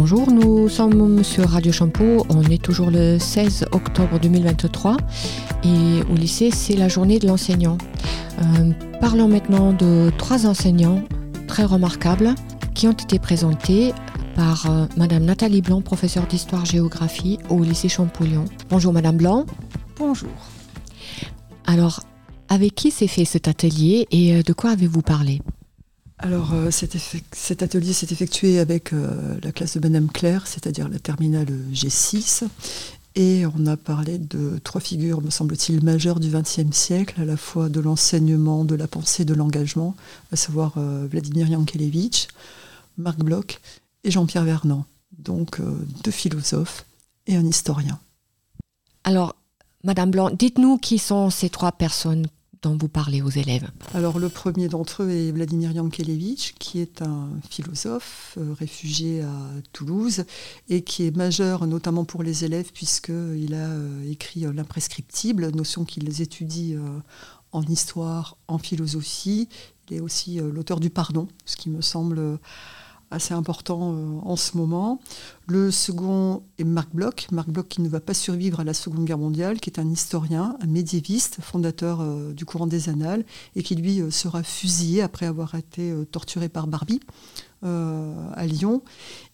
Bonjour, nous sommes sur Radio Champeau. On est toujours le 16 octobre 2023 et au lycée, c'est la journée de l'enseignant. Euh, parlons maintenant de trois enseignants très remarquables qui ont été présentés par euh, Madame Nathalie Blanc, professeure d'histoire-géographie au lycée Champollion. Bonjour Madame Blanc. Bonjour. Alors, avec qui s'est fait cet atelier et euh, de quoi avez-vous parlé? Alors euh, cet, atelier s'est effectué avec euh, la classe de Madame Claire, c'est-à-dire la terminale G6. Et on a parlé de trois figures, me semble-t-il, majeures du XXe siècle, à la fois de l'enseignement, de la pensée, de l'engagement, à savoir euh, Vladimir Yankelevitch, Marc Bloch et Jean-Pierre Vernant. Donc deux philosophes et un historien. Alors, Madame Blanc, dites-nous qui sont ces trois personnes dont vous parlez aux élèves Alors le premier d'entre eux est Vladimir Yankelevitch, qui est un philosophe euh, réfugié à Toulouse et qui est majeur notamment pour les élèves puisqu'il a euh, écrit euh, l'imprescriptible, notion qu'ils étudient en histoire, en philosophie. Il est aussi l'auteur du pardon, ce qui me semble assez important euh, en ce moment. Le second est Marc Bloch, Marc Bloch qui ne va pas survivre à la Seconde Guerre mondiale, qui est un historien, un médiéviste, fondateur euh, du courant des annales, et qui lui euh, sera fusillé après avoir été torturé par Barbie à Lyon.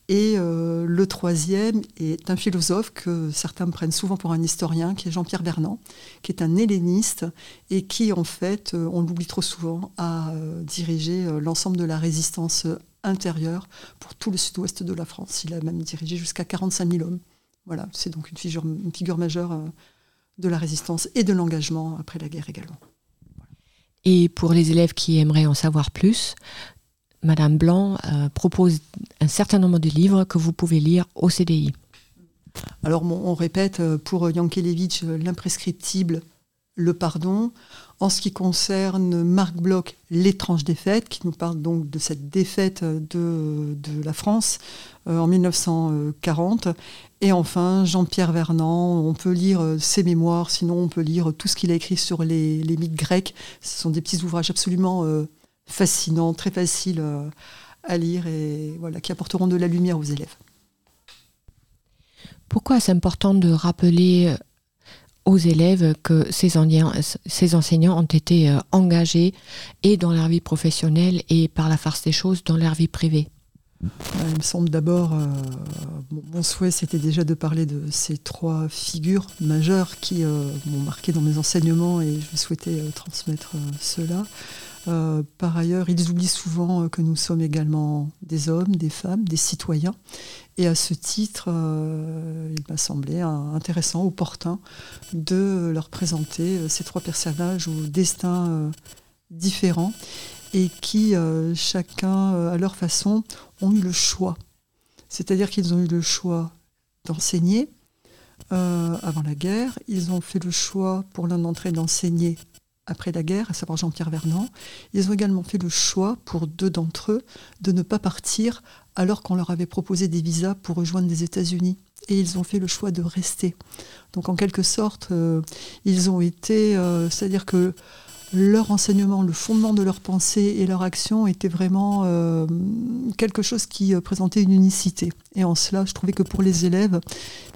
Et le troisième est un philosophe que certains prennent souvent pour un historien, qui est Jean-Pierre Vernant, qui est un helléniste et qui, en fait, on l'oublie trop souvent, a dirigé l'ensemble de la résistance intérieur pour tout le sud-ouest de la France. Il a même dirigé jusqu'à 45 000 hommes. Voilà, c'est donc une figure, une figure majeure euh, de la résistance et de l'engagement après la guerre également. Et pour les élèves qui aimeraient en savoir plus, Madame Blanc euh, propose un certain nombre de livres que vous pouvez lire au CDI. Alors on répète euh, pour Yankelevitch l'imprescriptible, le pardon. En ce qui concerne Marc Bloch, l'étrange défaite, qui nous parle donc de cette défaite de, la France euh, en 1940. Et enfin, Jean-Pierre Vernant, on peut lire euh, ses mémoires, sinon on peut lire tout ce qu'il a écrit sur les, mythes grecs. Ce sont des petits ouvrages absolument euh, fascinants, très faciles à lire et voilà, qui apporteront de la lumière aux élèves. Pourquoi c'est important de rappeler aux élèves que ces enseignants, ont été euh, engagés et dans leur vie professionnelle et par la farce des choses dans leur vie privée. Il me semble d'abord, euh, mon souhait c'était déjà de parler de ces trois figures majeures qui euh, m'ont marqué dans mes enseignements et je souhaitais transmettre cela. Par ailleurs, ils oublient souvent que nous sommes également des hommes, des femmes, des citoyens et à ce titre, euh, il m'a semblé intéressant, opportun, de leur présenter euh, ces trois personnages au destin euh, différents et qui, chacun à leur façon, ont eu le choix. C'est-à-dire qu'ils ont eu le choix d'enseigner avant la guerre, ils ont fait le choix pour l'un d'entre eux d'enseigner après la guerre, à savoir Jean-Pierre Vernant. Ils ont également fait le choix, pour deux d'entre eux, de ne pas partir alors qu'on leur avait proposé des visas pour rejoindre les États-Unis. Et ils ont fait le choix de rester. Donc en quelque sorte, euh, ils ont été, euh, c'est-à-dire que leur enseignement, le fondement de leur pensée et leur action était vraiment euh, quelque chose qui présentait une unicité. Et en cela, je trouvais que pour les élèves,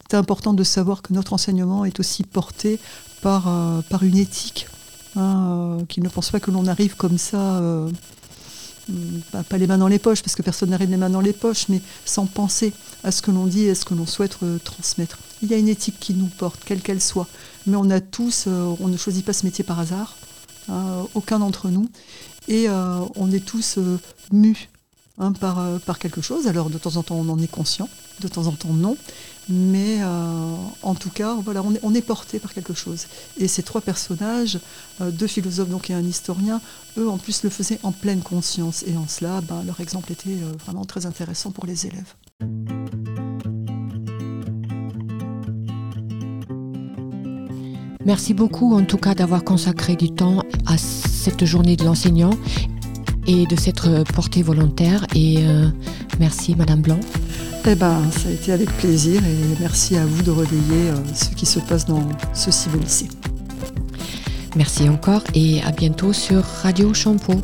c'était important de savoir que notre enseignement est aussi porté par, par une éthique, hein, qu'ils ne pensent pas que l'on arrive comme ça pas, les mains dans les poches, parce que personne n'arrive les mains dans les poches, mais sans penser à ce que l'on dit et à ce que l'on souhaite euh, transmettre. Il y a une éthique qui nous porte, quelle qu'elle soit, mais on a tous, euh, on ne choisit pas ce métier par hasard, hein, aucun d'entre nous, et euh, on est tous mus hein, par, par quelque chose. Alors de temps en temps on en est conscient, de temps en temps non, mais euh, en tout cas, voilà, on est, porté par quelque chose. Et ces trois personnages, euh, deux philosophes donc et un historien, eux en plus le faisaient en pleine conscience. Et en cela, ben, leur exemple était euh, vraiment très intéressant pour les élèves. Merci beaucoup en tout cas d'avoir consacré du temps à cette journée de l'enseignant et de s'être porté volontaire. Et merci Madame Blanc. Eh ben, ça a été avec plaisir et merci à vous de relayer euh, ce qui se passe dans ce si beau lycée. Merci encore et à bientôt sur Radio Champeau.